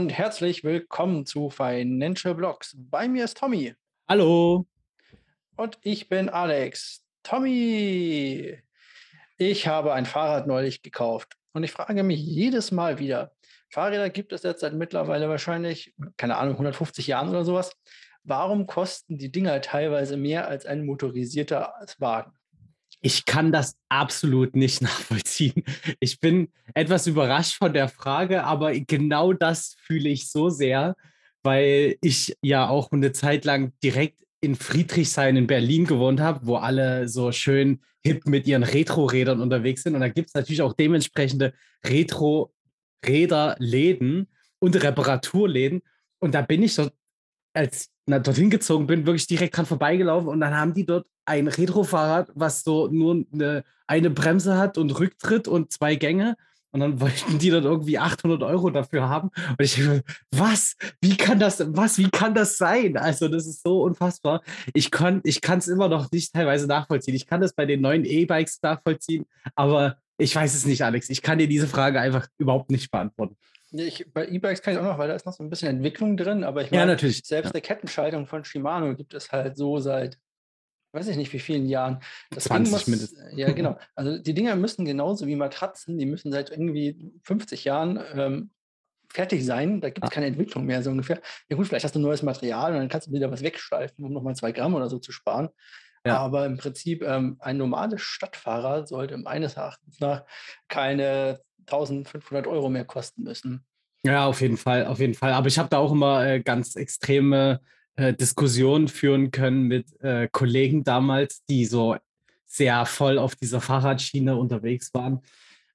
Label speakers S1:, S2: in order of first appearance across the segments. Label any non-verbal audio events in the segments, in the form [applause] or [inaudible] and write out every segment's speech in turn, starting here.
S1: und herzlich willkommen zu Financial Blogs. Bei mir ist Tommy.
S2: Hallo.
S1: Und ich bin Alex. Tommy, ich habe ein Fahrrad neulich gekauft und ich frage mich jedes Mal wieder, Fahrräder gibt es jetzt seit mittlerweile wahrscheinlich, keine Ahnung, 150 Jahren oder sowas. Warum kosten die Dinger teilweise mehr als ein motorisierter Wagen?
S2: Ich kann das absolut nicht [laughs] nachvollziehen. Ich bin etwas überrascht von der Frage, aber genau das fühle ich so sehr, weil ich ja auch eine Zeit lang direkt in Friedrichshain in Berlin gewohnt habe, wo alle so schön hip mit ihren Retro-Rädern unterwegs sind. Und da gibt es natürlich auch dementsprechende Retro-Räder-Läden und Reparaturläden. Und da bin ich dort, als na, dorthin gezogen bin, wirklich direkt dran vorbeigelaufen. Und dann haben die dort ein Retro-Fahrrad, was so nur eine, eine Bremse hat und Rücktritt und zwei Gänge. Und dann [laughs] wollten die dann irgendwie 800 Euro dafür haben. Und ich denke, was? Wie kann das, was? Wie kann das sein? Also, das ist so unfassbar. Ich kann ich es immer noch nicht teilweise nachvollziehen. Ich kann das bei den neuen E-Bikes nachvollziehen, aber ich weiß es nicht, Alex. Ich kann dir diese Frage einfach überhaupt nicht beantworten.
S1: Ich, bei E-Bikes kann ich auch noch, weil da ist noch so ein bisschen Entwicklung drin, aber ich meine,
S2: ja,
S1: selbst
S2: ja.
S1: eine Kettenschaltung von Shimano gibt es halt so seit weiß ich nicht, wie vielen Jahren.
S2: Das 20 muss, mindestens.
S1: Ja, genau. [laughs] Also die Dinger müssen genauso wie Matratzen, die müssen seit irgendwie 50 Jahren ähm, fertig sein. Da gibt es ah. keine Entwicklung mehr, so ungefähr. Ja gut, vielleicht hast du neues Material und dann kannst du wieder was wegschleifen, um nochmal zwei Gramm oder so zu sparen. Ja. Aber im Prinzip, ähm, ein normales Stadtfahrer sollte meines Erachtens nach keine 1500 Euro mehr kosten müssen.
S2: Ja, auf jeden Fall, auf jeden Fall. Aber ich habe da auch immer äh, ganz extreme äh, Diskussionen führen können mit äh, Kollegen damals, die so sehr voll auf dieser Fahrradschiene unterwegs waren.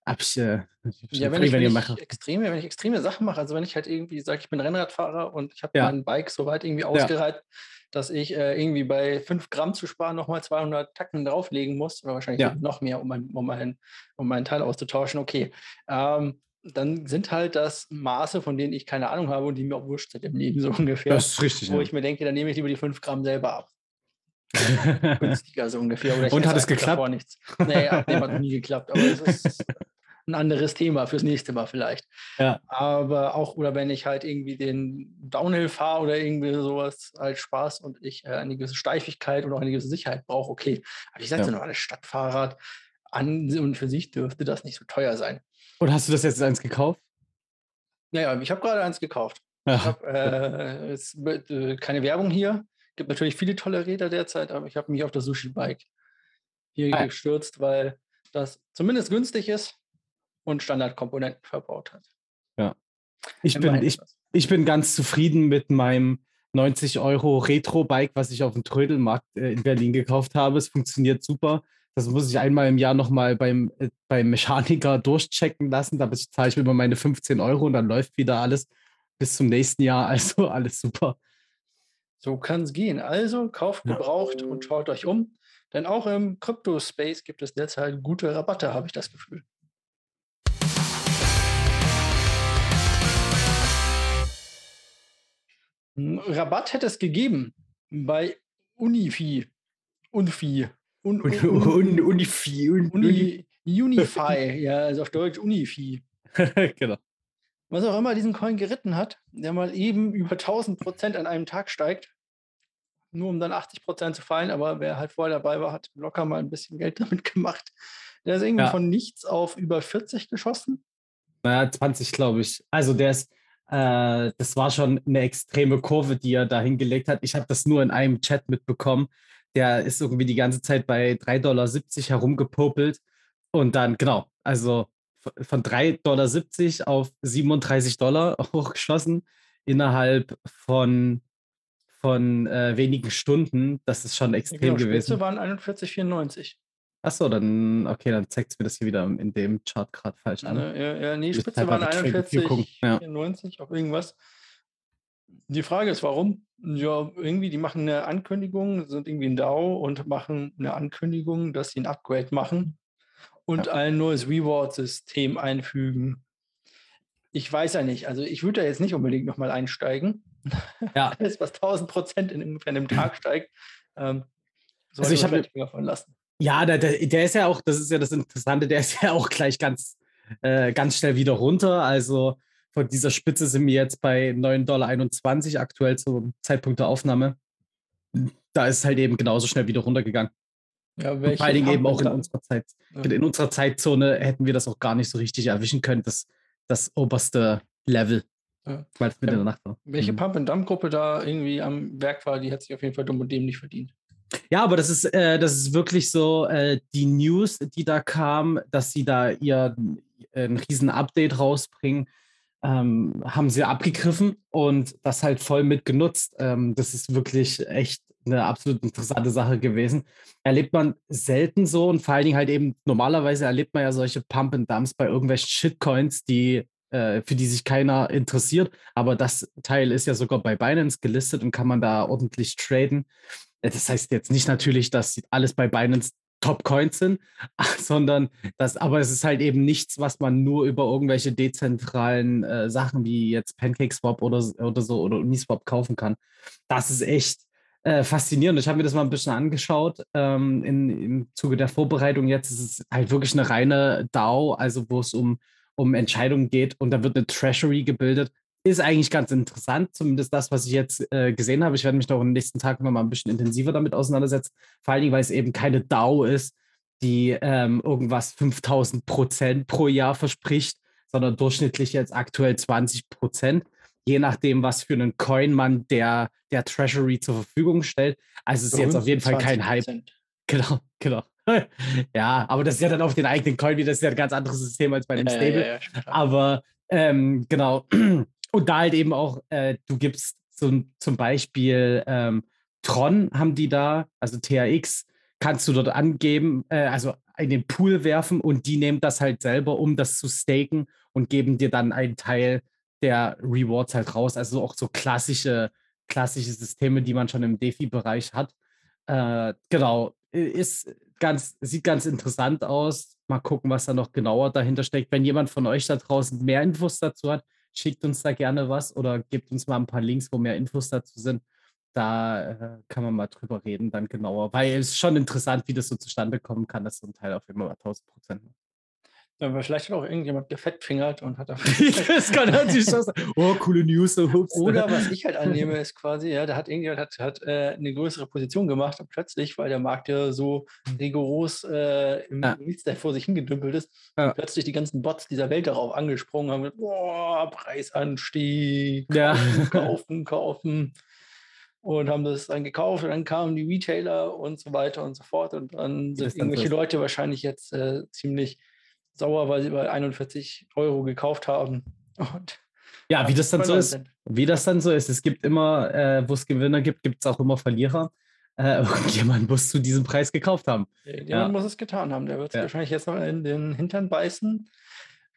S1: Hab ich, äh, ja, wenn, ich, wenn, ich extreme, wenn ich extreme Sachen mache, also wenn ich halt irgendwie sage, ich bin Rennradfahrer und ich habe ja. mein Bike so weit irgendwie ausgereiht, ja. dass ich äh, irgendwie bei 5 Gramm zu sparen nochmal 200 Tacken drauflegen muss oder wahrscheinlich ja. noch mehr, um mein, um, mein, um meinen Teil auszutauschen. Okay, ähm, dann sind halt das Maße, von denen ich keine Ahnung habe und die mir auch wurscht sind im Leben [laughs] so ungefähr.
S2: Das ist richtig.
S1: Wo ja. ich mir denke, dann nehme ich lieber die 5 Gramm selber ab. [laughs] Günstiger so ungefähr.
S2: und hat es geklappt?
S1: Nichts. Nee, dem hat nie [laughs] geklappt. Aber es ist ein anderes Thema fürs nächste Mal vielleicht.
S2: Ja.
S1: Aber auch, oder wenn ich halt irgendwie den Downhill fahre oder irgendwie sowas als Spaß und ich äh, eine gewisse Steifigkeit oder auch eine gewisse Sicherheit brauche, okay. Aber ich sage ja. nur, alles Stadtfahrrad an und für sich dürfte das nicht so teuer sein.
S2: Und hast du das jetzt eins gekauft?
S1: Naja, ich habe gerade eins gekauft. Habe äh, äh, keine Werbung hier. Es Gibt natürlich viele tolle Räder derzeit, aber ich habe mich auf das Sushi-Bike hier ah. gestürzt, weil das zumindest günstig ist und Standardkomponenten verbaut hat.
S2: Ja. Ich bin, ich, ich bin ganz zufrieden mit meinem 90 Euro Retro-Bike, was ich auf dem Trödelmarkt äh, in Berlin gekauft habe. Es funktioniert super. Das muss ich einmal im Jahr nochmal beim, äh, beim Mechaniker [laughs] durchchecken lassen. Da zahle ich mir immer meine 15 Euro und dann läuft wieder alles bis zum nächsten Jahr. [laughs] Also alles super.
S1: So kann es gehen. Also kauft gebraucht ja. und schaut euch um. Denn auch im Crypto-Space gibt es derzeit gute Rabatte, habe ich das Gefühl. Rabatt hätte es gegeben bei Unifi. Unfi.
S2: Un, un, un, Unifi.
S1: Uni, Unify, ja, also auf Deutsch Unifi. [laughs]
S2: genau.
S1: Was auch immer diesen Coin geritten hat, der mal eben über 1000 Prozent an einem Tag steigt, nur um dann 80 Prozent zu fallen, aber wer halt vorher dabei war, hat locker mal ein bisschen Geld [laughs] damit gemacht. Der ist irgendwie ja. von nichts auf über 40 geschossen.
S2: Naja, 20, glaube ich. Also der ist, äh, das war schon eine extreme Kurve, die er da hingelegt hat. Ich habe das nur in einem Chat mitbekommen der ist irgendwie die ganze Zeit bei 3,70 Dollar herumgepopelt. Und dann, genau, also von 3,70 Dollar auf 37 Dollar [laughs] hochgeschossen innerhalb von, von äh, wenigen Stunden. Das ist schon extrem genau, gewesen.
S1: Spitze waren 41,94.
S2: Achso, dann, okay, dann zeigt es mir das hier wieder in dem Chart gerade falsch an.
S1: Ja, ja, nee, Spitze waren 41,94 ja. auf irgendwas. Die Frage ist, warum? Ja, irgendwie, die machen eine Ankündigung, sind irgendwie ein DAO und machen eine Ankündigung, dass sie ein Upgrade machen und ja. ein neues Reward-System einfügen. Ich weiß ja nicht, also ich würde da jetzt nicht unbedingt nochmal einsteigen.
S2: Ja. [laughs]
S1: Alles, was 1000 Prozent in ungefähr einem Tag steigt, ähm,
S2: also ich habe davon lassen. Ja, der, der, der, ist ja auch, das ist ja das Interessante, der ist ja auch gleich ganz, äh, ganz schnell wieder runter. Also von dieser Spitze sind wir jetzt bei 9,21 Dollar aktuell zum Zeitpunkt der Aufnahme. Da ist es halt eben genauso schnell wieder runtergegangen. Ja, vor allen Dingen eben auch in unserer Zeit. Ja. In unserer Zeitzone hätten wir das auch gar nicht so richtig erwischen können, das, das oberste Level.
S1: Ja. Weil es mit ja. der Nacht war. Welche mhm. Pump-and-Dump-Gruppe da irgendwie am Werk war, die hat sich auf jeden Fall dumm und dämlich verdient.
S2: Ja, aber das ist, äh, das ist wirklich so äh, die News, die da kam, dass sie da ihr äh, ein riesen Update rausbringen, ähm, haben sie abgegriffen und das halt voll mitgenutzt. Ähm, das ist wirklich echt eine absolut interessante Sache gewesen. Erlebt man selten so und vor allen Dingen halt eben, normalerweise erlebt man ja solche Pump and Dumps bei irgendwelchen Shitcoins, die äh, für die sich keiner interessiert. Aber das Teil ist ja sogar bei Binance gelistet und kann man da ordentlich traden. Äh, das heißt jetzt nicht natürlich, dass alles bei Binance Top-Coins sind, [laughs] sondern das, aber es ist halt eben nichts, was man nur über irgendwelche dezentralen äh, Sachen wie jetzt PancakeSwap oder, oder so oder Uniswap kaufen kann. Das ist echt äh, faszinierend. Ich habe mir das mal ein bisschen angeschaut ähm, in, im Zuge der Vorbereitung. Jetzt ist es halt wirklich eine reine DAO, also wo es um, um Entscheidungen geht und da wird eine Treasury gebildet. Ist eigentlich ganz interessant, zumindest das, was ich jetzt äh, gesehen habe. Ich werde mich doch in den nächsten Tagen noch mal ein bisschen intensiver damit auseinandersetzen. Vor allen Dingen, weil es eben keine DAO ist, die ähm, irgendwas 5000 Prozent pro Jahr verspricht, sondern durchschnittlich jetzt aktuell 20 Prozent je nachdem, was für einen Coin man der, der Treasury zur Verfügung stellt. Also es ist jetzt auf jeden Fall kein Hype. Genau, [laughs] genau. [laughs] ja, aber das ist ja dann auf den eigenen Coin wieder, das ist ja ein ganz anderes System als bei dem Stable. Ja, ja, ja, aber ähm, genau. [clears throat] Und da halt eben auch, äh, du gibst so, zum Beispiel ähm, Tron haben die da, also THX, kannst du dort angeben, äh, also in den Pool werfen und die nehmen das halt selber, um das zu staken und geben dir dann einen Teil der Rewards halt raus. Also auch so klassische, klassische Systeme, die man schon im Defi-Bereich hat. Äh, genau, ist ganz, sieht ganz interessant aus. Mal gucken, was da noch genauer dahinter steckt. Wenn jemand von euch da draußen mehr Infos dazu hat, schickt uns da gerne was oder gebt uns mal ein paar Links, wo mehr Infos dazu sind. Da äh, kann man mal drüber reden, dann genauer. Weil es ist schon interessant, wie das so zustande kommen kann, dass so ein Teil auf immer 1000 Prozent
S1: aber vielleicht hat auch irgendjemand gefettfingert und hat
S2: Das kann natürlich sein. Oh, coole News. So
S1: hups. Oder was [laughs] ich halt annehme, ist quasi, ja, da hat irgendjemand hat, hat, äh, eine größere Position gemacht und plötzlich, weil der Markt ja so hm. rigoros äh, im ja. Nichts vor sich hingedümpelt ist, ja. plötzlich die ganzen Bots dieser Welt darauf angesprungen haben, boah, Preisanstieg, kaufen, ja. [laughs] kaufen, kaufen. Und haben das dann gekauft und dann kamen die Retailer und so weiter und so fort. Und dann sind irgendwelche Leute wahrscheinlich jetzt äh, ziemlich sauer, weil sie bei 41 Euro gekauft haben. Und
S2: ja, wie das dann so ist. Sind. Wie das dann so ist. Es gibt immer, äh, wo es Gewinner gibt, gibt es auch immer Verlierer. Äh, [laughs] irgendjemand muss zu diesem Preis gekauft haben.
S1: Jemand ja. muss es getan haben. Der wird es ja. wahrscheinlich jetzt noch in den Hintern beißen.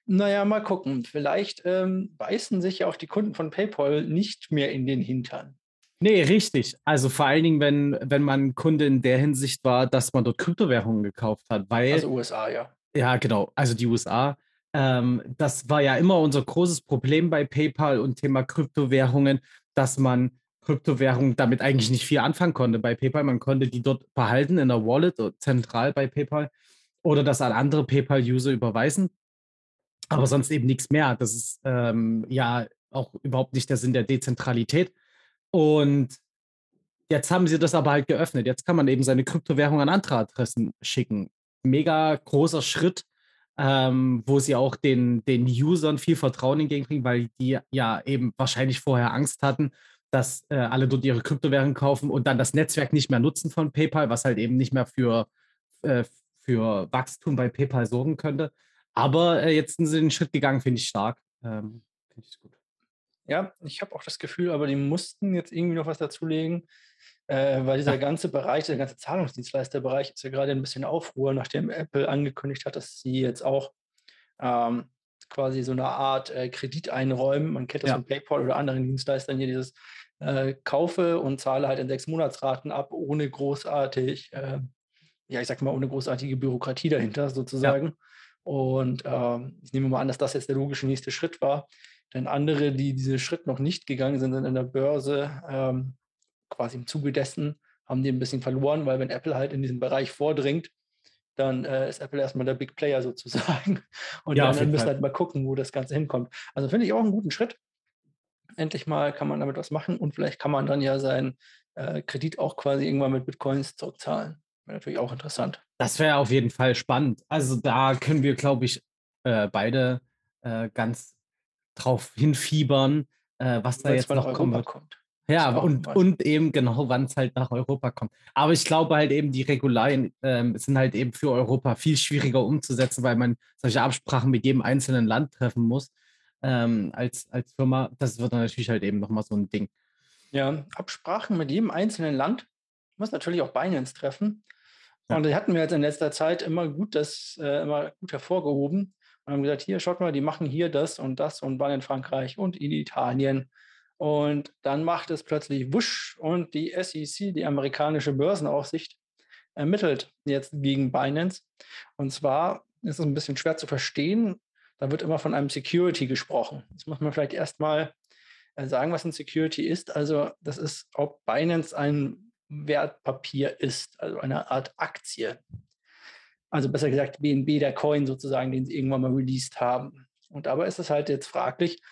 S1: Naja, mal gucken. Vielleicht ähm, beißen sich ja auch die Kunden von PayPal nicht mehr in den Hintern.
S2: Nee, richtig. Also vor allen Dingen, wenn, wenn man Kunde in der Hinsicht war, dass man dort Kryptowährungen gekauft hat. Weil,
S1: also USA, ja.
S2: Ja, genau. Also die USA. Ähm, das war ja immer unser großes Problem bei PayPal und Thema Kryptowährungen, dass man Kryptowährungen damit eigentlich nicht viel anfangen konnte bei PayPal. Man konnte die dort behalten in der Wallet, zentral bei PayPal, oder das an andere PayPal-User überweisen. Aber sonst eben nichts mehr. Das ist ähm, ja auch überhaupt nicht der Sinn der Dezentralität. Und jetzt haben sie das aber halt geöffnet. Jetzt kann man eben seine Kryptowährung an andere Adressen schicken mega großer Schritt, ähm, wo sie auch den, den Usern viel Vertrauen entgegenbringen, weil die ja eben wahrscheinlich vorher Angst hatten, dass äh, alle dort ihre Kryptowährungen kaufen und dann das Netzwerk nicht mehr nutzen von PayPal, was halt eben nicht mehr für, äh, für Wachstum bei PayPal sorgen könnte. Aber äh, jetzt sind sie den Schritt gegangen, finde ich stark. Ähm, finde ich gut.
S1: Ja, ich habe auch das Gefühl, aber die mussten jetzt irgendwie noch was dazulegen, äh, weil dieser ganze Bereich, der ganze Zahlungsdienstleisterbereich ist ja gerade ein bisschen Aufruhr, nachdem Apple angekündigt hat, dass sie jetzt auch ähm, quasi so eine Art äh, Kredit einräumen. Man kennt das ja. von PayPal oder anderen Dienstleistern hier dieses äh, kaufe und zahle halt in sechs Monatsraten ab, ohne großartig, äh, ja, ich sag mal, ohne großartige Bürokratie dahinter sozusagen. Ja. Und ähm, ich nehme mal an, dass das jetzt der logische nächste Schritt war. Denn andere, die diesen Schritt noch nicht gegangen sind, sind in der Börse ähm, quasi im Zuge dessen haben die ein bisschen verloren, weil wenn Apple halt in diesen Bereich vordringt, dann äh, ist Apple erstmal der Big Player [laughs] sozusagen. Und ja, dann müssen halt mal gucken, wo das Ganze hinkommt. Also finde ich auch einen guten Schritt. Endlich mal kann man damit was machen und vielleicht kann man dann ja seinen äh, Kredit auch quasi irgendwann mit Bitcoins zurückzahlen. Wäre natürlich auch interessant.
S2: Das wäre auf jeden Fall spannend. Also da können wir, glaube ich, äh, beide äh, ganz drauf hinfiebern, äh, was da jetzt noch kommen wird. Kommt. Ja, und, und eben genau, wann es halt nach Europa kommt. Aber ich glaube halt eben, die Regularien ähm, sind halt eben für Europa viel schwieriger umzusetzen, weil man solche Absprachen mit jedem einzelnen Land treffen muss ähm, als, als Firma. Das wird dann natürlich halt eben nochmal so ein Ding.
S1: Ja, Absprachen mit jedem einzelnen Land muss natürlich auch Binance treffen. Ja. Und die hatten wir jetzt in letzter Zeit immer gut, das äh, immer gut hervorgehoben und haben gesagt, hier, schaut mal, die machen hier das und das und waren in Frankreich und in Italien und dann macht es plötzlich wusch und die SEC, die amerikanische Börsenaufsicht, ermittelt jetzt gegen Binance. Und zwar ist es ein bisschen schwer zu verstehen. Da wird immer von einem Security gesprochen. Jetzt muss man vielleicht erstmal äh, sagen, was ein Security ist. Also, das ist, ob Binance ein Wertpapier ist, also eine Art Aktie. Also besser gesagt, BNB, der Coin sozusagen, den sie irgendwann mal released haben. Und dabei ist es halt jetzt fraglich,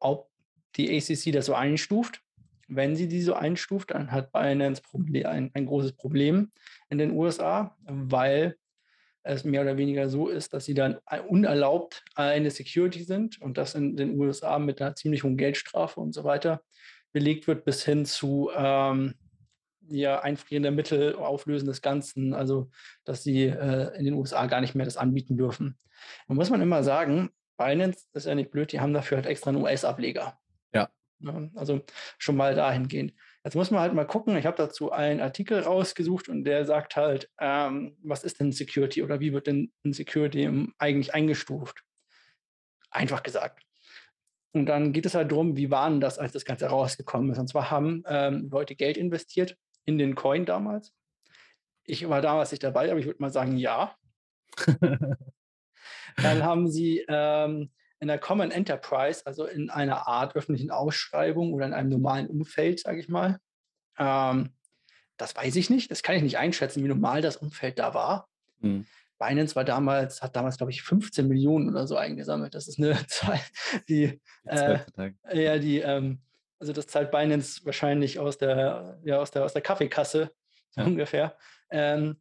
S1: ob die ACC das so einstuft. Wenn sie die so einstuft, dann hat Binance ein, ein großes Problem in den USA, weil es mehr oder weniger so ist, dass sie dann unerlaubt eine Security sind und das in den USA mit einer ziemlich hohen Geldstrafe und so weiter belegt wird, bis hin zu ähm, ja, Einfrieren Mittel, Auflösen des Ganzen, also dass sie äh, in den USA gar nicht mehr das anbieten dürfen. Da muss man immer sagen, Binance ist ja nicht blöd, die haben dafür halt extra einen US-Ableger. Ne? Also schon mal dahingehend. Jetzt muss man halt mal gucken. Ich habe dazu einen Artikel rausgesucht und der sagt halt, ähm, was ist denn Security oder wie wird denn Security eigentlich eingestuft? Einfach gesagt. Und dann geht es halt darum, wie waren das, als das Ganze rausgekommen ist. Und zwar haben ähm, Leute Geld investiert in den Coin damals. Ich war damals nicht dabei, aber ich würde mal sagen, ja. [laughs] dann haben sie ähm, in der Common Enterprise, also in einer Art öffentlichen Ausschreibung oder in einem normalen Umfeld, sage ich mal. Ähm, das weiß ich nicht, das kann ich nicht einschätzen, wie normal das Umfeld da war. Hm. Binance war damals, hat damals, glaube ich, 15 Millionen oder so eingesammelt. Das ist eine [laughs] Zahl, die, äh, ja, die, ähm, also das zahlt Binance wahrscheinlich aus der, ja, aus der, aus der Kaffeekasse ja. ungefähr. Ähm,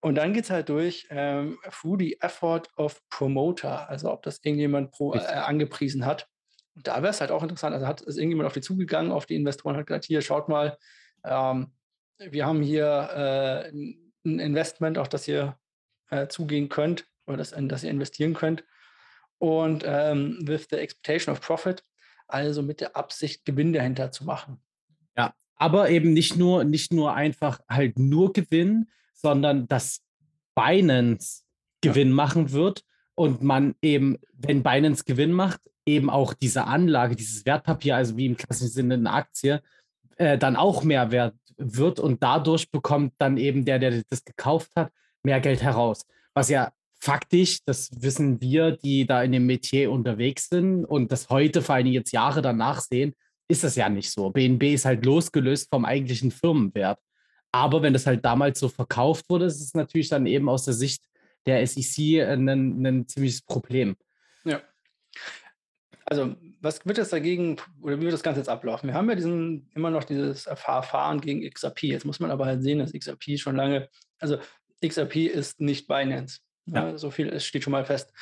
S1: und dann geht es halt durch ähm, through the effort of promoter, also ob das irgendjemand pro, äh, angepriesen hat. Und da wäre es halt auch interessant, also hat ist irgendjemand auf die zugegangen, auf die Investoren hat gesagt, hier, schaut mal, ähm, wir haben hier äh, ein Investment, auf das ihr äh, zugehen könnt oder das, in das ihr investieren könnt. Und ähm, with the expectation of profit, also mit der Absicht, Gewinn dahinter zu machen.
S2: Ja, aber eben nicht nur, nicht nur einfach halt nur Gewinn, sondern dass Binance Gewinn machen wird und man eben, wenn Binance Gewinn macht, eben auch diese Anlage, dieses Wertpapier, also wie im klassischen Sinne eine Aktie, äh, dann auch mehr wert wird und dadurch bekommt dann eben der, der das gekauft hat, mehr Geld heraus. Was ja faktisch, das wissen wir, die da in dem Metier unterwegs sind und das heute, vor allem jetzt Jahre danach sehen, ist das ja nicht so. BNB ist halt losgelöst vom eigentlichen Firmenwert. Aber wenn das halt damals so verkauft wurde, ist es natürlich dann eben aus der Sicht der SEC ein, ein ziemliches Problem.
S1: Ja. Also, was wird das dagegen, oder wie wird das Ganze jetzt ablaufen? Wir haben ja diesen, immer noch dieses Verfahren gegen XRP. Jetzt muss man aber halt sehen, dass XRP schon lange, also XRP ist nicht Binance. Ja. ja so viel es steht schon mal fest.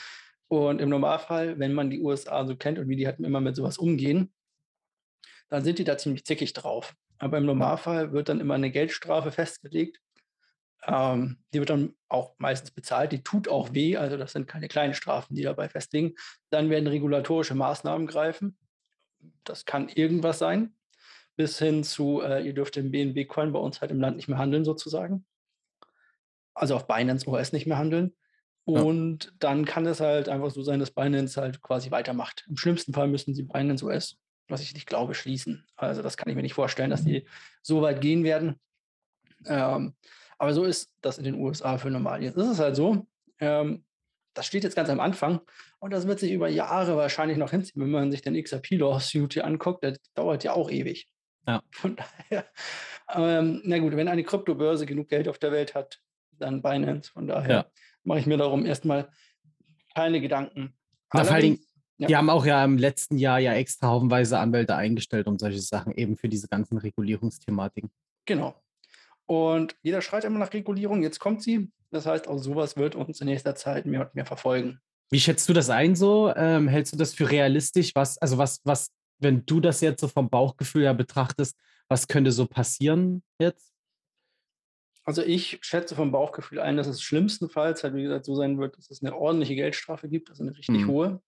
S1: Und im Normalfall, wenn man die USA so kennt und wie die halt immer mit sowas umgehen, dann sind die da ziemlich zickig drauf. Aber im Normalfall wird dann immer eine Geldstrafe festgelegt. Ähm, die wird dann auch meistens bezahlt. Die tut auch weh. Also das sind keine kleinen Strafen, die dabei festlegen. Dann werden regulatorische Maßnahmen greifen. Das kann irgendwas sein. Bis hin zu, äh, ihr dürft den BNB-Coin bei uns halt im Land nicht mehr handeln, sozusagen. Also auf Binance OS nicht mehr handeln. Und ja. dann kann es halt einfach so sein, dass Binance halt quasi weitermacht. Im schlimmsten Fall müssen sie Binance OS was ich nicht glaube, schließen. Also das kann ich mir nicht vorstellen, dass die so weit gehen werden. Ähm, aber so ist das in den USA für normal. Jetzt ist es halt so, ähm, das steht jetzt ganz am Anfang und das wird sich über Jahre wahrscheinlich noch hinziehen, wenn man sich den XRP-Lawsuit hier anguckt, der dauert ja auch ewig. Ja. Von daher, ähm, na gut, wenn eine Kryptobörse genug Geld auf der Welt hat, dann Binance. Von daher ja. mache ich mir darum erstmal keine Gedanken.
S2: Na, vor allen Dingen, ja. die haben auch ja im letzten Jahr ja extra haufenweise Anwälte eingestellt und solche Sachen, eben für diese ganzen Regulierungsthematiken.
S1: Genau. Und jeder schreit immer nach Regulierung, jetzt kommt sie. Das heißt, auch sowas wird uns in nächster Zeit mehr und mehr verfolgen.
S2: Wie schätzt du das ein so? Ähm, hältst du das für realistisch? Was, also was, was, wenn du das jetzt so vom Bauchgefühl her betrachtest, was könnte so passieren jetzt?
S1: Also ich schätze vom Bauchgefühl ein, dass es schlimmstenfalls halt, wie gesagt, so sein wird, dass es eine ordentliche Geldstrafe gibt, also eine richtig mhm. hohe.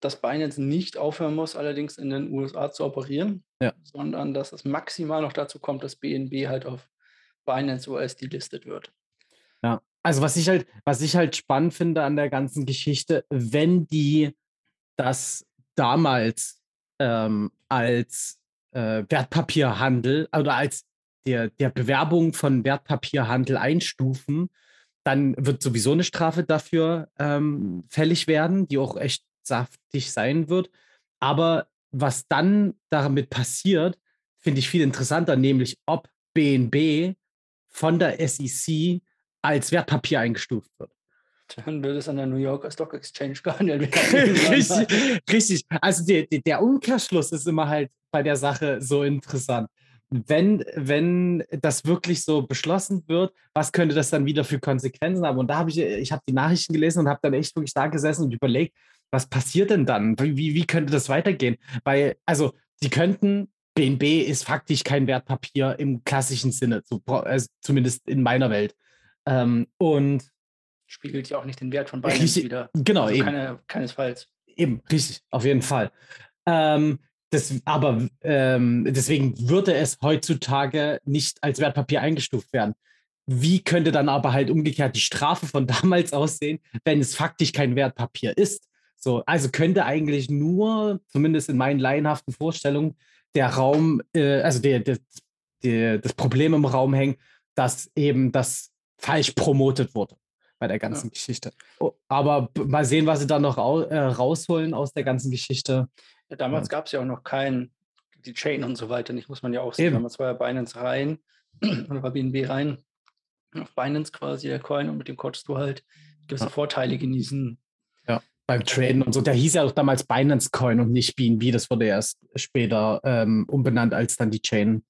S1: Dass Binance nicht aufhören muss, allerdings in den USA zu operieren, ja. sondern dass es maximal noch dazu kommt, dass BNB halt auf Binance US delistet wird.
S2: Ja, also was ich halt, was ich halt spannend finde an der ganzen Geschichte, wenn die das damals ähm, als äh, Wertpapierhandel oder als der, der Bewerbung von Wertpapierhandel einstufen, dann wird sowieso eine Strafe dafür ähm, fällig werden, die auch echt saftig sein wird. Aber was dann damit passiert, finde ich viel interessanter, nämlich ob BNB von der SEC als Wertpapier eingestuft wird.
S1: Dann würde es an der New Yorker Stock Exchange [laughs] gehandelt werden. [laughs]
S2: richtig, richtig. Also der, der Umkehrschluss ist immer halt bei der Sache so interessant wenn, wenn das wirklich so beschlossen wird, was könnte das dann wieder für Konsequenzen haben? Und da habe ich, ich habe die Nachrichten gelesen und habe dann echt wirklich da gesessen und überlegt, was passiert denn dann? Wie, wie könnte das weitergehen? Weil, also, die könnten, BNB ist faktisch kein Wertpapier im klassischen Sinne, so, also zumindest in meiner Welt. Ähm, und
S1: spiegelt ja auch nicht den Wert von Binance wieder.
S2: Genau, also
S1: eben. Keine, keinesfalls.
S2: Eben, richtig, auf jeden Fall. Ähm, das, aber ähm, deswegen würde es heutzutage nicht als Wertpapier eingestuft werden. Wie könnte dann aber halt umgekehrt die Strafe von [laughs] damals aussehen, wenn es faktisch kein Wertpapier ist? So, also könnte eigentlich nur, zumindest in meinen laienhaften Vorstellungen, der Raum, äh, also der, der, der, das Problem im Raum hängen, dass eben das falsch promotet wurde bei der ganzen ja. Geschichte. Aber mal sehen, was sie da noch äh, rausholen aus der ganzen Geschichte.
S1: Ja, damals ja. gab es ja auch noch kein, die Chain und so weiter, nicht muss man ja auch sehen. Damals war ja Binance rein [clears throat] oder war BNB rein auf Binance quasi der Coin und mit dem konntest du halt gewisse. Vorteile genießen.
S2: Beim Traden und so. Der hieß ja auch damals Binance Coin und nicht BNB. Das wurde erst später ähm, umbenannt, als dann die Chain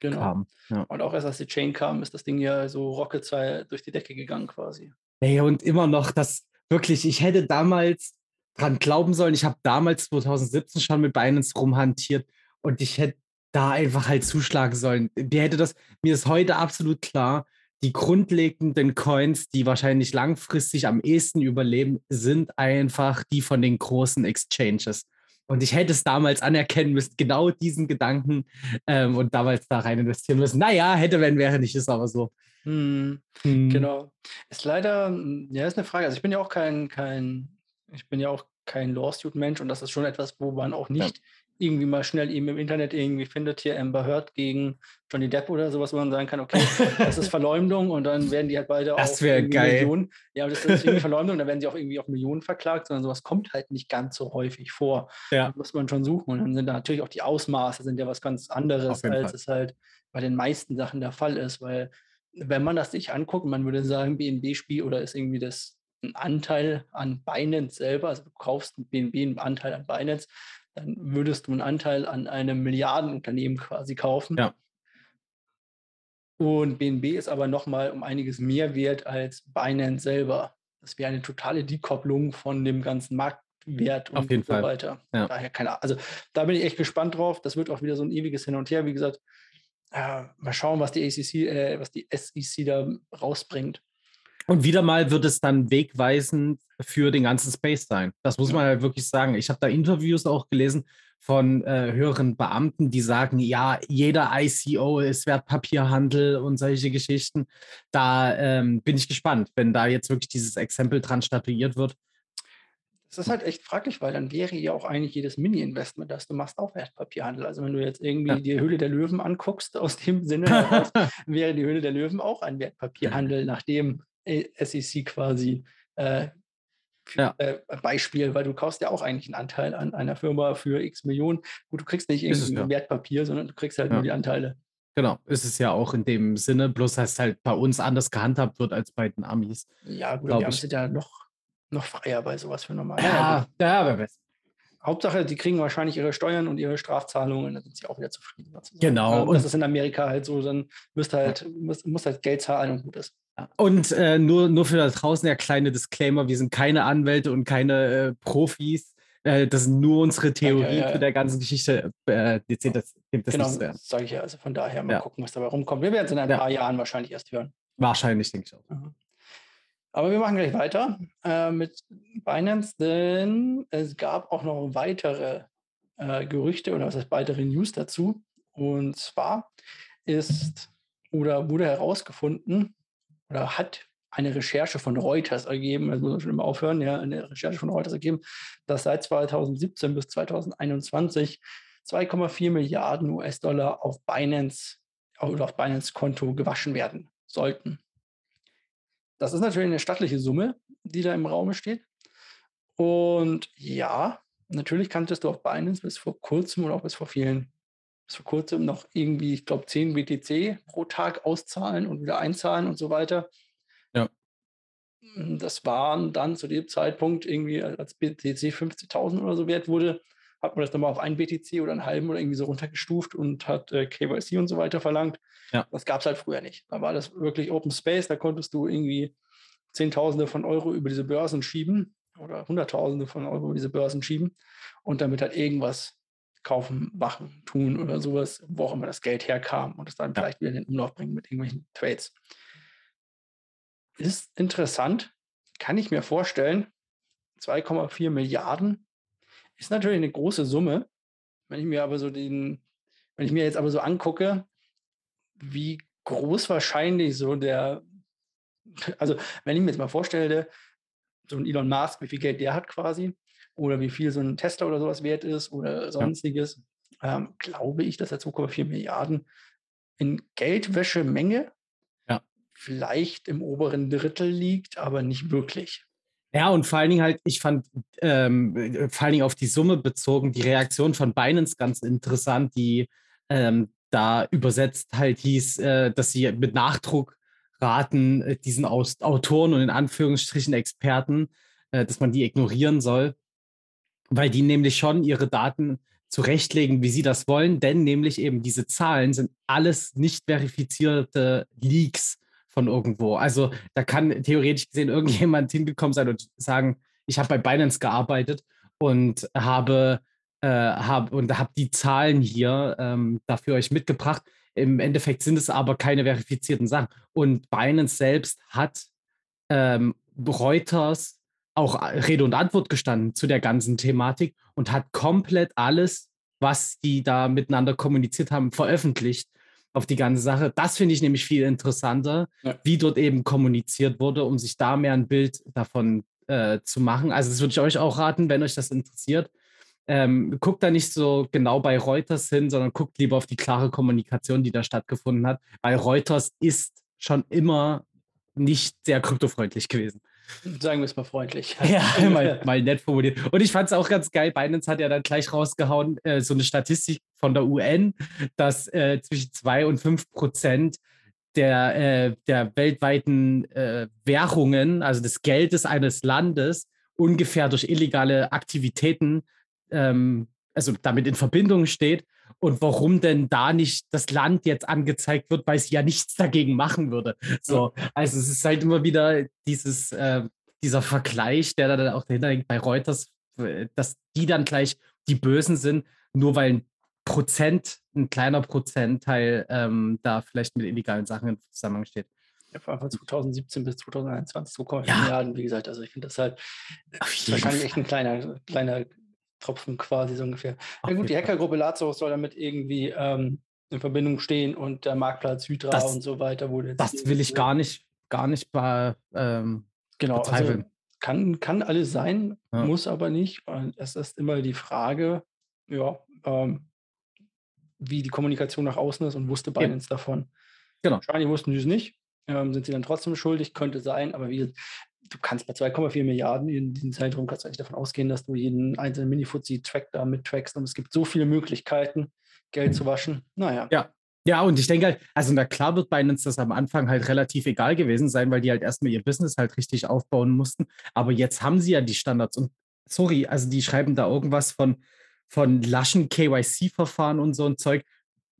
S2: genau. kam.
S1: Ja. Und auch erst als die Chain kam, ist das Ding ja so Rocket durch die Decke gegangen quasi.
S2: Ey, und immer noch, das wirklich, ich hätte damals dran glauben sollen. Ich habe damals 2017 schon mit Binance rumhantiert und ich hätte da einfach halt zuschlagen sollen. Mir hätte das, mir ist heute absolut klar, die grundlegenden Coins, die wahrscheinlich langfristig am ehesten überleben, sind einfach die von den großen Exchanges. Und ich hätte es damals anerkennen müssen, genau diesen Gedanken ähm, und damals da rein investieren müssen. Naja, hätte, wenn wäre nicht, ist aber so.
S1: Hm, hm. Genau. Ist leider, ja, ist eine Frage. Also ich bin ja auch kein, kein ich bin ja auch kein Lawsuit-Mensch und das ist schon etwas, wo man auch nicht ja. Irgendwie mal schnell eben im Internet irgendwie findet, hier Amber Heard gegen Johnny Depp oder sowas, wo man sagen kann, okay, [laughs] das ist Verleumdung und dann werden die halt beide
S2: das auch geil.
S1: Millionen. Ja, das ist irgendwie Verleumdung, dann werden sie auch irgendwie auf Millionen verklagt, sondern sowas kommt halt nicht ganz so häufig vor. Ja. Da muss man schon suchen. Und dann sind da natürlich auch die Ausmaße sind ja was ganz anderes, als Fall. es halt bei den meisten Sachen der Fall ist, weil wenn man das sich anguckt, man würde sagen, BNB-Spiel oder ist irgendwie das einen Anteil an Binance selber, also du kaufst BNB einen Anteil an Binance, dann würdest du einen Anteil an einem Milliardenunternehmen quasi kaufen. Ja. Und BNB ist aber nochmal um einiges mehr wert als Binance selber. Das wäre eine totale Dekopplung von dem ganzen Marktwert
S2: und so Fall.
S1: weiter. Ja. Daher keine Also da bin ich echt gespannt drauf. Das wird auch wieder so ein ewiges Hin und Her. Wie gesagt, äh, mal schauen, was die ACC, äh, was die SEC da rausbringt.
S2: Und wieder mal wird es dann wegweisend für den ganzen Space sein. Das muss man halt wirklich sagen. Ich habe da Interviews auch gelesen von äh, höheren Beamten, die sagen, ja, jeder ICO ist Wertpapierhandel und solche Geschichten. Da ähm, bin ich gespannt, wenn da jetzt wirklich dieses Exempel dran statuiert wird.
S1: Das ist halt echt fraglich, weil dann wäre ja auch eigentlich jedes Mini-Investment, das du machst, auch Wertpapierhandel. Also wenn du jetzt irgendwie ja. die Höhle der Löwen anguckst, aus dem Sinne [laughs] heraus, wäre die Höhle der Löwen auch ein Wertpapierhandel, [laughs] nachdem SEC quasi äh, ja. äh, Beispiel, weil du kaufst ja auch eigentlich einen Anteil an einer Firma für x Millionen. Gut, du kriegst nicht irgendwie ja. Wertpapier, sondern du kriegst halt ja. nur die Anteile.
S2: genau. Ist es ja auch in dem Sinne, bloß heißt halt bei uns anders gehandhabt wird als bei den Amis.
S1: Ja, gut, die Amis sind ja noch, noch freier bei sowas für normal.
S2: Ja, ja, ja wer weiß.
S1: Hauptsache, die kriegen wahrscheinlich ihre Steuern und ihre Strafzahlungen, dann sind sie auch wieder zufrieden.
S2: Genau.
S1: Und das ist in Amerika halt so, dann müsst halt, muss, muss halt Geld zahlen und gut ist.
S2: Und äh, nur, nur für da draußen der kleine Disclaimer: Wir sind keine Anwälte und keine äh, Profis. Äh, das sind nur unsere Theorie ja, ja, ja. zu der ganzen Geschichte. Äh, das,
S1: das genau, das sage ich ja. Also von daher mal gucken, was dabei rumkommt. Wir werden es in ein paar Jahren wahrscheinlich erst hören.
S2: Wahrscheinlich, denke ich auch. Mhm.
S1: Aber wir machen gleich weiter äh, mit Binance, denn es gab auch noch weitere äh, Gerüchte oder was heißt weitere News dazu. Und zwar ist oder wurde herausgefunden oder hat eine Recherche von Reuters ergeben, das muss man schon immer aufhören, ja, eine Recherche von Reuters ergeben, dass seit 2017 bis 2021 2,4 Milliarden US-Dollar auf Binance oder auf Binance Konto gewaschen werden sollten. Das ist natürlich eine stattliche Summe, die da im Raum steht. Und ja, natürlich kanntest du auf Binance bis vor kurzem oder auch bis vor vielen, bis vor kurzem noch irgendwie, ich glaube, 10 BTC pro Tag auszahlen und wieder einzahlen und so weiter.
S2: Ja.
S1: Das waren dann zu dem Zeitpunkt irgendwie, als BTC 50.000 oder so wert wurde, hat man das dann mal auf einen BTC oder einen halben oder irgendwie so runtergestuft und hat äh, KYC und so weiter verlangt.
S2: Ja.
S1: Das gab es halt früher nicht. Da war das wirklich Open Space, da konntest du irgendwie Zehntausende von Euro über diese Börsen schieben oder Hunderttausende von Euro über diese Börsen schieben und damit halt irgendwas kaufen, machen, tun oder sowas, wo auch immer das Geld herkam und es dann ja. vielleicht wieder in den Umlauf bringen mit irgendwelchen Trades. Ist interessant, kann ich mir vorstellen. 2,4 Milliarden ist natürlich eine große Summe. Wenn ich mir aber so den, wenn ich mir jetzt aber so angucke, wie groß wahrscheinlich so der, [laughs] also wenn ich mir jetzt mal vorstelle, so ein Elon Musk, wie viel Geld der hat quasi, oder wie viel so ein Tesla oder sowas wert ist oder sonstiges, ja. ähm, glaube ich, dass er 2,4 Milliarden in Geldwäschemenge
S2: ja.
S1: vielleicht im oberen Drittel liegt, aber nicht wirklich.
S2: Ja, und vor allen Dingen halt, ich fand ähm, vor allen Dingen auf die Summe bezogen, die Reaktion von Binance ganz interessant, die ähm, da übersetzt halt hieß, äh, dass sie mit Nachdruck raten, äh, diesen Aus Autoren und in Anführungsstrichen Experten, äh, dass man die ignorieren soll, weil die nämlich schon ihre Daten zurechtlegen, wie sie das wollen, denn nämlich eben diese Zahlen sind alles nicht verifizierte Leaks von irgendwo. Also da kann theoretisch gesehen irgendjemand [laughs] hingekommen sein und sagen, ich habe bei Binance gearbeitet und habe äh, hab, und habe die Zahlen hier ähm, dafür euch mitgebracht. Im Endeffekt sind es aber keine verifizierten Sachen. Und Binance selbst hat ähm, Reuters auch Rede und Antwort gestanden zu der ganzen Thematik und hat komplett alles, was die da miteinander kommuniziert haben, veröffentlicht auf die ganze Sache. Das finde ich nämlich viel interessanter, ja. wie dort eben kommuniziert wurde, um sich da mehr ein Bild davon äh, zu machen. Also das würde ich euch auch raten, wenn euch das interessiert ähm, guckt da nicht so genau bei Reuters hin, sondern guckt lieber auf die klare Kommunikation, die da stattgefunden hat, weil Reuters ist schon immer nicht sehr kryptofreundlich gewesen.
S1: Sagen wir es mal freundlich. [laughs]
S2: Ja, [laughs] mal, mal nett formuliert. Und ich fand es auch ganz geil. Binance hat ja dann gleich rausgehauen, äh, so eine Statistik von der UN, dass äh, zwischen 2 und 5 Prozent der, äh, der weltweiten äh, Währungen, also des Geldes eines Landes, ungefähr durch illegale Aktivitäten ähm, also damit in Verbindung steht und warum denn da nicht das Land jetzt angezeigt wird, weil sie ja nichts dagegen machen würde. So, also es ist halt immer wieder dieses, äh, dieser Vergleich, der dann auch dahinter hängt bei Reuters, dass die dann gleich die Bösen sind, nur weil ein Prozent, ein kleiner Prozentteil ähm, da vielleicht mit illegalen Sachen im Zusammenhang steht.
S1: Ja, vor allem von 2017 bis 2021 2,4 ja. Milliarden, wie gesagt. Also ich finde das halt wahrscheinlich echt ein kleiner, kleiner Tropfen quasi so ungefähr. Ach, ja gut, die Hackergruppe Lazarus soll damit irgendwie ähm, in Verbindung stehen und der Marktplatz Hydra das, und so weiter wurde
S2: Das will ich gar nicht, gar nicht bei, ähm,
S1: genau, bezweifeln. Also kann, kann alles sein, ja. muss aber nicht. Und es ist immer die Frage, ja, ähm, wie die Kommunikation nach außen ist und wusste Binance ja. davon.
S2: Genau.
S1: Wahrscheinlich wussten sie es nicht. Ähm, sind sie dann trotzdem schuldig? Könnte sein, aber wie du kannst bei 2,4 Milliarden in diesem Zeitraum kannst du eigentlich davon ausgehen, dass du jeden einzelnen Mini-Fuzzi-Track da mit trackst und es gibt so viele Möglichkeiten, Geld zu waschen. Naja.
S2: Ja, Ja, und ich denke halt, also na klar wird Binance das am Anfang halt relativ egal gewesen sein, weil die halt erstmal ihr Business halt richtig aufbauen mussten. Aber jetzt haben sie ja die Standards und sorry, also die schreiben da irgendwas von, von laschen KYC-Verfahren und so ein Zeug.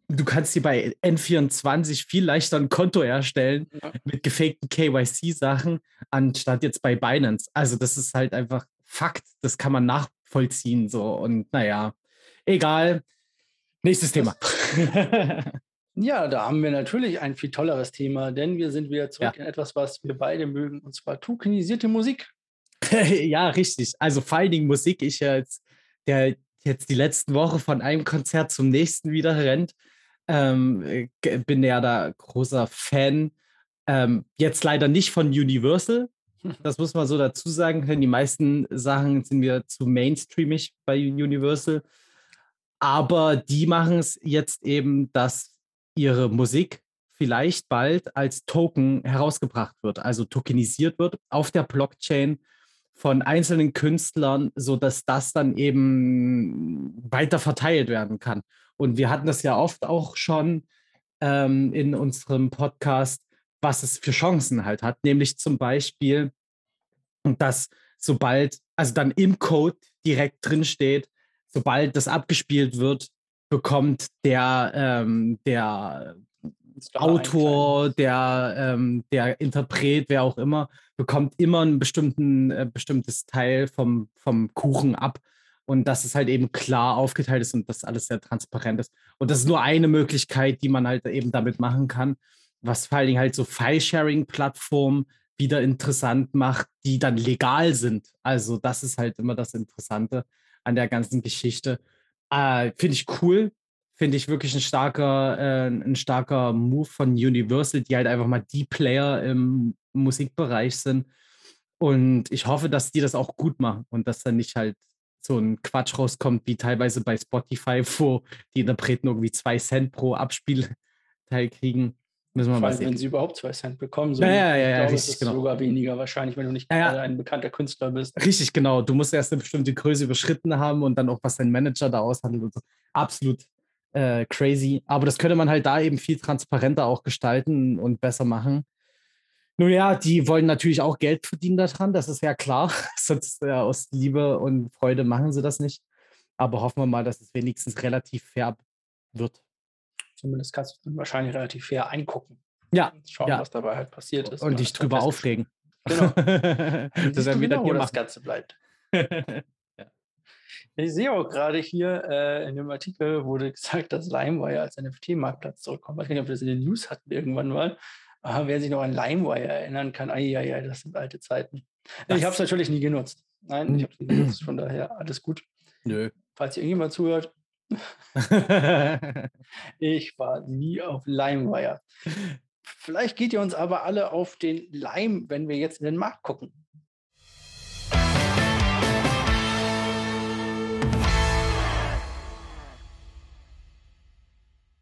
S2: Du kannst dir bei N24 viel leichter ein Konto erstellen ja. mit gefakten KYC-Sachen, anstatt jetzt bei Binance. Also, das ist halt einfach Fakt. Das kann man nachvollziehen. So. Und naja, egal. Nächstes Thema. [laughs]
S1: Ja, da haben wir natürlich ein viel tolleres Thema, denn wir sind wieder zurück ja. in etwas, was wir beide mögen, und zwar tokenisierte Musik. [laughs]
S2: ja, richtig. Also vor allen Dingen Musik. Ich jetzt, der jetzt die letzten Woche von einem Konzert zum nächsten wieder rennt, ähm, bin ja da großer Fan. Ähm, jetzt leider nicht von Universal. [laughs] Das muss man so dazu sagen. Die meisten Sachen sind mir zu mainstreamig bei Universal. Aber die machen es jetzt eben, dass ihre Musik vielleicht bald als Token herausgebracht wird, also tokenisiert wird auf der Blockchain von einzelnen Künstlern, sodass das dann eben weiter verteilt werden kann. Und wir hatten das ja oft auch schon ähm, in unserem Podcast, was es für Chancen halt hat, nämlich zum Beispiel, dass sobald, also dann im Code direkt drin steht, sobald das abgespielt wird, bekommt der, ähm, der Autor, der, ähm, der Interpret, wer auch immer, bekommt immer ein bestimmten, äh, bestimmtes Teil vom, vom Kuchen ab. Und dass es halt eben klar aufgeteilt ist und dass alles sehr transparent ist. Und das ist nur eine Möglichkeit, die man halt eben damit machen kann, was vor allen Dingen halt so File-Sharing-Plattformen wieder interessant macht, die dann legal sind. Also das ist halt immer das Interessante an der ganzen Geschichte. Äh, Finde ich cool. Finde ich wirklich ein starker, äh, ein starker Move von Universal, die halt einfach mal die Player im Musikbereich sind. Und ich hoffe, dass die das auch gut machen und dass dann nicht halt so ein Quatsch rauskommt, wie teilweise bei Spotify, [laughs] wo die Interpreten irgendwie zwei Cent pro Abspielteil kriegen.
S1: Müssen wir Vor allem, wenn sie überhaupt zwei Cent bekommen.
S2: So ja, ja, ja, ja
S1: glaube, richtig, genau. sogar weniger wahrscheinlich, wenn du nicht ja, ein bekannter Künstler bist.
S2: Richtig, genau. Du musst erst eine bestimmte Größe überschritten haben und dann auch, was dein Manager da aushandelt und so. Absolut äh, crazy. Aber das könnte man halt da eben viel transparenter auch gestalten und besser machen. Nun ja, die wollen natürlich auch Geld verdienen daran, das ist ja klar. [laughs] Sonst äh, aus Liebe und Freude machen sie das nicht. Aber hoffen wir mal, dass es wenigstens relativ fair wird.
S1: Zumindest kannst du wahrscheinlich relativ fair eingucken.
S2: Ja.
S1: Schauen,
S2: ja.
S1: was dabei halt passiert ist.
S2: Und dich drüber aufregen.
S1: Genau. [laughs] dass er wieder genau, das Ganze bleibt. [laughs] Ich sehe auch gerade hier äh, in dem Artikel wurde [laughs] gesagt, dass LimeWire als NFT-Marktplatz zurückkommt. Ich weiß nicht, ob wir das in den News hatten irgendwann mal. Aber wer sich noch an LimeWire erinnern kann, ja, ja, das sind alte Zeiten. Das ich habe es natürlich nie genutzt. Nein, ich habe es nie genutzt, von daher alles gut.
S2: Nö.
S1: Falls hier irgendjemand zuhört, [laughs] ich war nie auf LimeWire. Vielleicht geht ihr uns aber alle auf den Leim, wenn wir jetzt in den Markt gucken.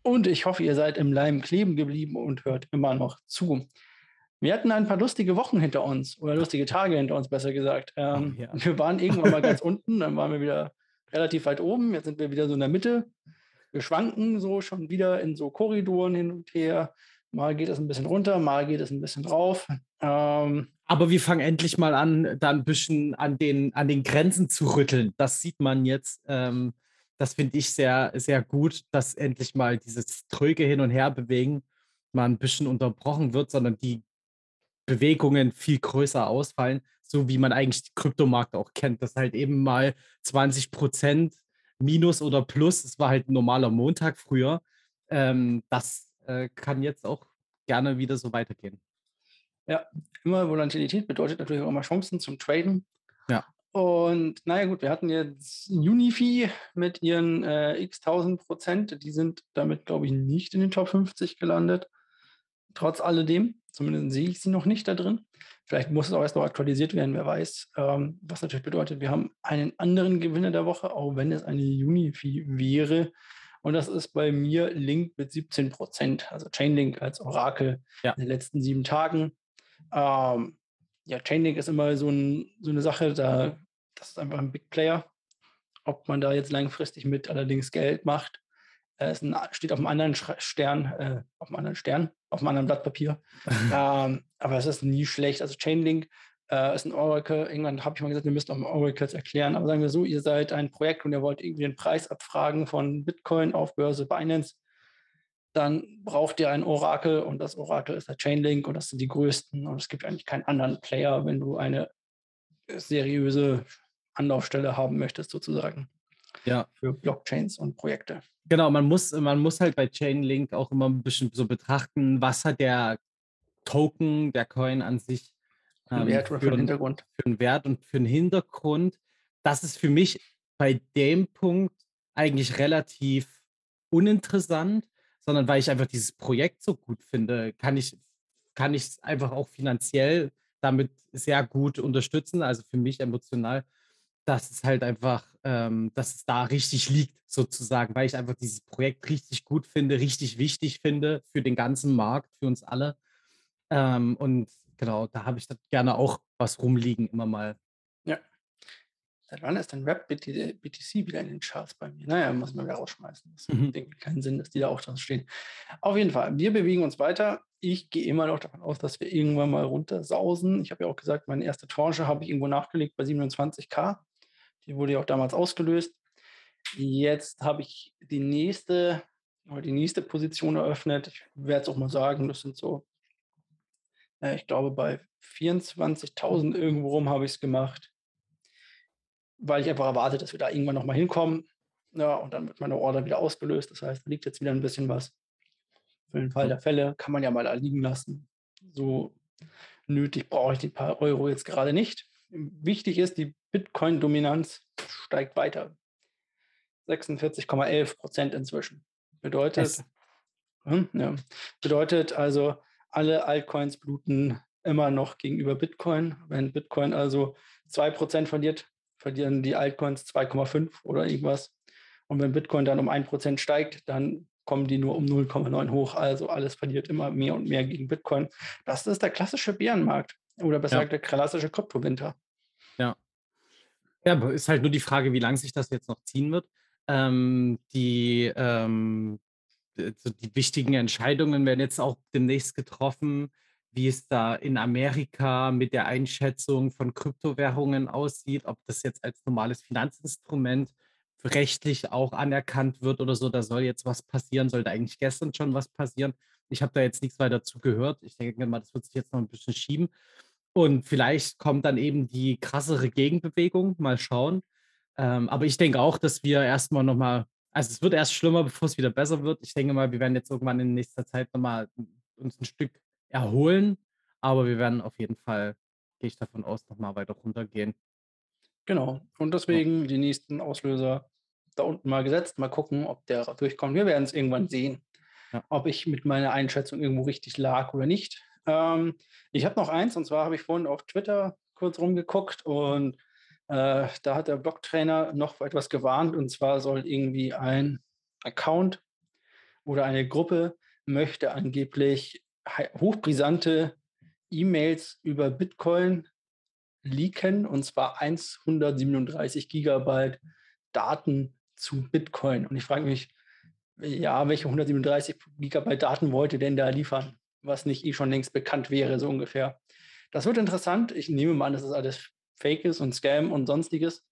S1: Und ich hoffe, ihr seid im Leim kleben geblieben und hört immer noch zu. Wir hatten ein paar lustige Wochen hinter uns oder lustige Tage hinter uns, besser gesagt. Ähm, ja. Wir waren irgendwann mal ganz [laughs] unten, dann waren wir wieder relativ weit oben. Jetzt sind wir wieder so in der Mitte. Wir schwanken so schon wieder in so Korridoren hin und her. Mal geht es ein bisschen runter, mal geht es ein bisschen drauf. Ähm,
S2: Aber wir fangen endlich mal an, da ein bisschen an den, an den Grenzen zu rütteln. Das sieht man jetzt. Ähm, das finde ich sehr, sehr gut, dass endlich mal dieses tröge Hin- und Herbewegen mal ein bisschen unterbrochen wird, sondern die Bewegungen viel größer ausfallen so wie man eigentlich die Kryptomarkt auch kennt, dass halt eben mal 20 Prozent minus oder plus, es war halt ein normaler Montag früher. Ähm, das äh, kann jetzt auch gerne wieder so weitergehen.
S1: Ja, immer Volatilität bedeutet natürlich auch immer Chancen zum Traden.
S2: Ja.
S1: Und naja, gut, wir hatten jetzt Unifi mit ihren äh, x 1000 Prozent. Die sind damit, glaube ich, nicht in den Top 50 gelandet. Trotz alledem, zumindest sehe ich sie noch nicht da drin. Vielleicht muss es auch erst noch aktualisiert werden, wer weiß. Ähm, was natürlich bedeutet, wir haben einen anderen Gewinner der Woche, auch wenn es eine Unifi wäre. Und das ist bei mir Link mit 17 Prozent, also Chainlink als Orakel ja. in den letzten sieben Tagen. Ähm, ja, Chainlink ist immer so, ein, so eine Sache, da, das ist einfach ein Big Player. Ob man da jetzt langfristig mit allerdings Geld macht, Es steht auf einem anderen Stern, äh, auf einem anderen Stern, auf einem anderen Blatt Papier. [laughs] ähm, aber es ist nie schlecht. Also Chainlink äh, ist ein Oracle. Irgendwann habe ich mal gesagt, wir müssen auch mal Oracles erklären. Aber sagen wir so, ihr seid ein Projekt und ihr wollt irgendwie den Preis abfragen von Bitcoin auf Börse Binance. Dann braucht ihr ein Orakel und das Orakel ist der Chainlink und das sind die größten. Und es gibt eigentlich keinen anderen Player, wenn du eine seriöse Anlaufstelle haben möchtest, sozusagen.
S2: Ja.
S1: Für Blockchains und Projekte.
S2: Genau, man muss, man muss halt bei Chainlink auch immer ein bisschen so betrachten, was hat der Token, der Coin an sich
S1: ähm, Wert oder für, einen Hintergrund.
S2: Für einen Wert und für einen Hintergrund. Das ist für mich bei dem Punkt eigentlich relativ uninteressant, sondern weil ich einfach dieses Projekt so gut finde, kann ich kann ich es einfach auch finanziell damit sehr gut unterstützen. Also für mich emotional, dass es halt einfach, ähm, dass es da richtig liegt, sozusagen, weil ich einfach dieses Projekt richtig gut finde, richtig wichtig finde für den ganzen Markt, für uns alle. Ähm, und genau, da habe ich dann gerne auch was rumliegen, immer mal.
S1: Ja. Seit wann ist denn Rap BTC wieder in den Charts bei mir? Naja, muss man wieder rausschmeißen. Das mhm. macht keinen Sinn, dass die da auch dran stehen. Auf jeden Fall, wir bewegen uns weiter. Ich gehe immer noch davon aus, dass wir irgendwann mal runtersausen. Ich habe ja auch gesagt, meine erste Tranche habe ich irgendwo nachgelegt bei 27k. Die wurde ja auch damals ausgelöst. Jetzt habe ich die nächste, die nächste Position eröffnet. Ich werde es auch mal sagen, das sind so ich glaube, bei 24.000 irgendwo rum habe ich es gemacht, weil ich einfach erwarte, dass wir da irgendwann nochmal hinkommen. Ja, und dann wird meine Order wieder ausgelöst. Das heißt, da liegt jetzt wieder ein bisschen was. Für den Fall der Fälle kann man ja mal liegen lassen. So nötig brauche ich die paar Euro jetzt gerade nicht. Wichtig ist, die Bitcoin-Dominanz steigt weiter. 46,11 Prozent inzwischen. Bedeutet, hm, ja, bedeutet also, alle Altcoins bluten immer noch gegenüber Bitcoin. Wenn Bitcoin also 2% verliert, verlieren die Altcoins 2,5 oder irgendwas. Und wenn Bitcoin dann um 1% steigt, dann kommen die nur um 0,9 hoch. Also alles verliert immer mehr und mehr gegen Bitcoin. Das ist der klassische Bärenmarkt oder besser gesagt ja. der klassische Kryptowinter.
S2: Ja. Ist halt nur die Frage, wie lange sich das jetzt noch ziehen wird. Ähm, die ähm, so die wichtigen Entscheidungen werden jetzt auch demnächst getroffen, wie es da in Amerika mit der Einschätzung von Kryptowährungen aussieht, ob das jetzt als normales Finanzinstrument rechtlich auch anerkannt wird oder so. Da soll jetzt was passieren, sollte eigentlich gestern schon was passieren. Ich habe da jetzt nichts weiter dazu gehört. Ich denke mal, das wird sich jetzt noch ein bisschen schieben. Und vielleicht kommt dann eben die krassere Gegenbewegung. Mal schauen. Ähm, aber ich denke auch, dass wir erstmal nochmal also es wird erst schlimmer, bevor es wieder besser wird. Ich denke mal, wir werden jetzt irgendwann in nächster Zeit nochmal uns ein Stück erholen, aber wir werden auf jeden Fall, gehe ich davon aus, nochmal weiter runtergehen.
S1: Genau. Und deswegen die nächsten Auslöser da unten mal gesetzt, mal gucken, ob der durchkommt. Wir werden es irgendwann sehen, ja. ob ich mit meiner Einschätzung irgendwo richtig lag oder nicht. Ähm, ich habe noch eins, und zwar habe ich vorhin auf Twitter kurz rumgeguckt und äh, da hat der Blocktrainer noch etwas gewarnt und zwar soll irgendwie ein Account oder eine Gruppe möchte angeblich hochbrisante E-Mails über Bitcoin leaken und zwar 137 Gigabyte Daten zu Bitcoin. Und ich frage mich, ja, welche 137 Gigabyte Daten wollte denn da liefern, was nicht eh schon längst bekannt wäre, so ungefähr. Das wird interessant. Ich nehme mal an, das ist alles Fake ist und Scam und sonstiges.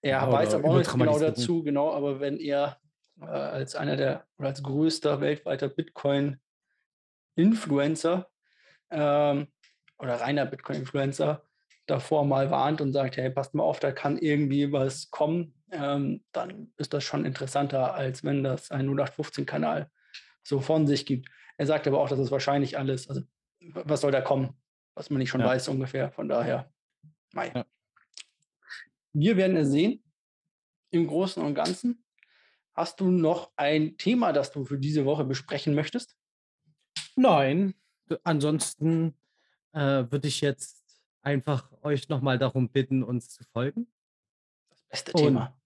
S1: Er ja, weiß aber auch nicht genau dazu, genau, aber wenn er äh, als einer der oder als größter weltweiter Bitcoin-Influencer ähm, oder reiner Bitcoin-Influencer davor mal warnt und sagt, hey, passt mal auf, da kann irgendwie was kommen, ähm, dann ist das schon interessanter, als wenn das ein 0815-Kanal so von sich gibt. Er sagt aber auch, dass es wahrscheinlich alles, also was soll da kommen, was man nicht schon ja. weiß ungefähr. Von daher Mai. Ja. Wir werden es sehen im Großen und Ganzen. Hast du noch ein Thema, das du für diese Woche besprechen möchtest?
S2: Nein. Ansonsten äh, würde ich jetzt einfach euch nochmal darum bitten, uns zu folgen.
S1: Das beste Thema.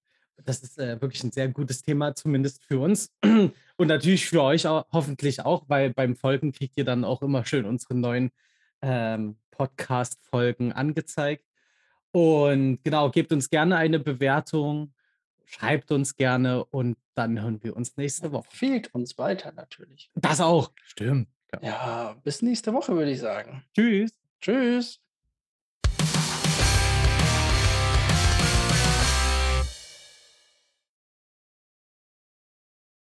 S2: Das ist äh, wirklich ein sehr gutes Thema, zumindest für uns. [clears throat] Und natürlich für euch auch, hoffentlich auch, weil beim Folgen kriegt ihr dann auch immer schön unsere neuen ähm, Podcast-Folgen angezeigt. Und genau, gebt uns gerne eine Bewertung, schreibt uns gerne und dann hören wir uns nächste Woche.
S1: Fehlt uns weiter natürlich.
S2: Das auch.
S1: Stimmt. Ja, bis nächste Woche würde ich sagen.
S2: Tschüss.
S1: Tschüss.